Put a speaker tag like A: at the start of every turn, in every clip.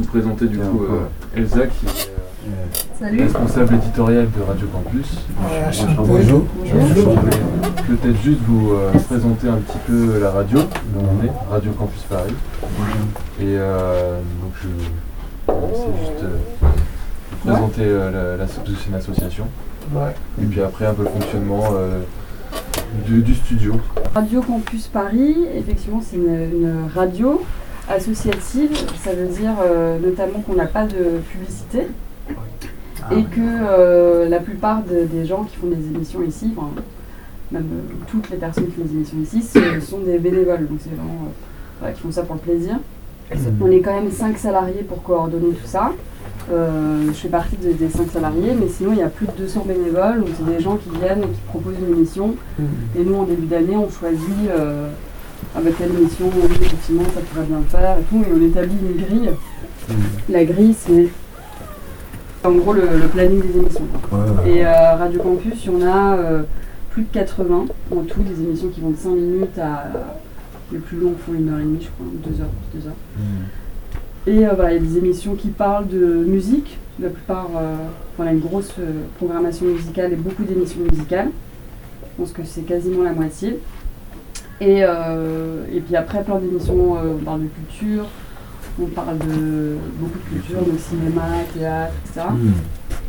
A: vous présenter du coup euh, Elsa qui est
B: Salut.
A: responsable éditoriale de Radio Campus.
C: Bonjour.
A: Je vais peut-être juste vous euh, présenter un petit peu la radio dont on est, Radio Campus Paris. Et euh, donc je c'est juste euh, vous présenter euh, la, c'est une association. Et puis après un peu le fonctionnement euh, du, du studio.
B: Radio Campus Paris, effectivement, c'est une, une radio associative. Ça veut dire euh, notamment qu'on n'a pas de publicité et que euh, la plupart de- des gens qui font des émissions ici, enfin, même euh, toutes les personnes qui font des émissions ici, ce sont des bénévoles. Donc c'est vraiment voilà, qui font ça pour le plaisir. On est quand même 5 salariés pour coordonner tout ça. Euh, je fais partie de- des 5 salariés, mais sinon il y a plus de 200 bénévoles. Donc c'est des gens qui viennent et qui proposent une émission. Et nous, en début d'année, on choisit euh, avec quelle émission, oui, effectivement, ça pourrait bien le faire et tout. Et on établit une grille. La grille, c'est en gros le, le planning des émissions. Et euh, Radio Campus, il y en a euh, plus de 80 en tout, des émissions qui vont de 5 minutes à. Les plus longues font une heure et demie, je crois, 2 heures, 2 heures. Et euh, voilà, il y a des émissions qui parlent de musique. La plupart, euh, on a une grosse programmation musicale et beaucoup d'émissions musicales. Je pense que c'est quasiment la moitié. Et, euh, et puis après, plein d'émissions, euh, on parle de culture, on parle de beaucoup de culture, de cinéma, théâtre, etc.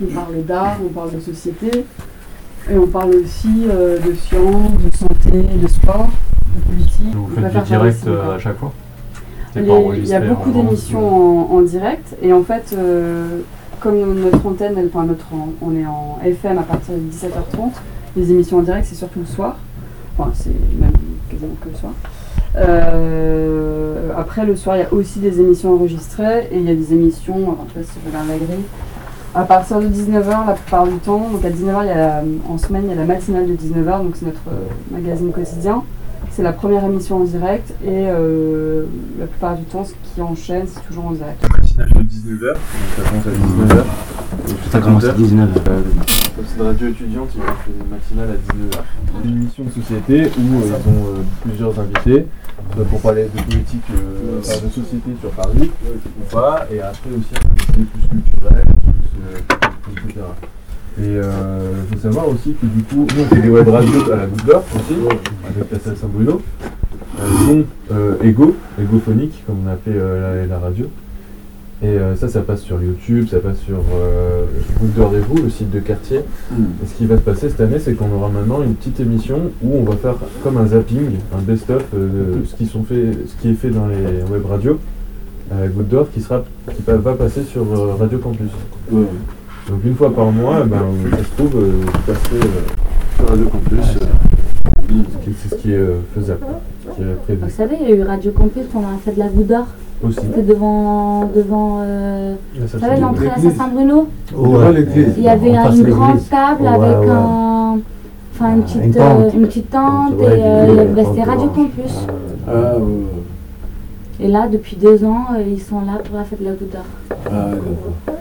B: On parle d'art, on parle de société. Et on parle aussi euh, de science, de santé, de sport, de politique.
A: Vous
B: On
A: faites du direct euh, à chaque fois
B: Il y a beaucoup d'émissions en, en direct et en fait, euh, comme notre antenne, elle, enfin notre, on est en FM à partir de 17h30, les émissions en direct c'est surtout le soir, enfin c'est même quasiment que le soir. Euh, après le soir il y a aussi des émissions enregistrées et il y a des émissions, je sais pas si je regarde la grille, à partir de 19h la plupart du temps, donc à 19h il y a la- en semaine il y a la matinale de 19h, donc c'est notre euh, magazine quotidien. C'est la première émission en direct et euh, la plupart du temps, ce qui enchaîne, c'est toujours en direct.
A: matinale de 19h, ça commence à 19h.
C: Ça commence à 19h.
A: C'est une radio étudiante, ils ont fait une matinale à 19h. Une émission de société où euh, ils ont euh, plusieurs invités pour parler de politique, euh, de société sur Paris ou pas, et après aussi un invité plus culturel, plus, etc. Et il faut savoir aussi que du coup, nous on fait des web radios à la Goutte aussi, avec la salle Saint-Bruno, dont Ego, Egophonique, comme on euh, la, la radio. Et euh, ça, ça passe sur YouTube, ça passe sur euh, Goutte d'Or et vous, le site de quartier. Et ce qui va se passer cette année, c'est qu'on aura maintenant une petite émission où on va faire comme un zapping, un best-of euh, de ce qui, sont fait, ce qui est fait dans les web radios à Goutte d'Or qui, sera, qui va passer sur euh, Radio Campus. Donc une fois par mois, eh ben, ça se trouve, euh, vous euh, sur Radio Campus. euh, c'est ce qui est euh, faisable, ce qui est prévu
D: Vous savez, il y a eu Radio Campus pendant la fête de la Goutte d'Or.
A: Aussi.
D: C'était devant, devant euh, l'entrée à Saint-Bruno.
C: Ouais,
D: Il y avait un- une grande table
C: Ouais,
D: avec
C: ouais.
D: un, enfin une
C: Une
D: petite,
C: tente.
D: euh, une petite tente et euh, bah, c'était
C: tente
D: Radio. Campus.
C: Ah,
D: Et là, depuis deux ans, euh, ils sont là pour la fête de la Goutte d'Or.
C: ah, d'accord.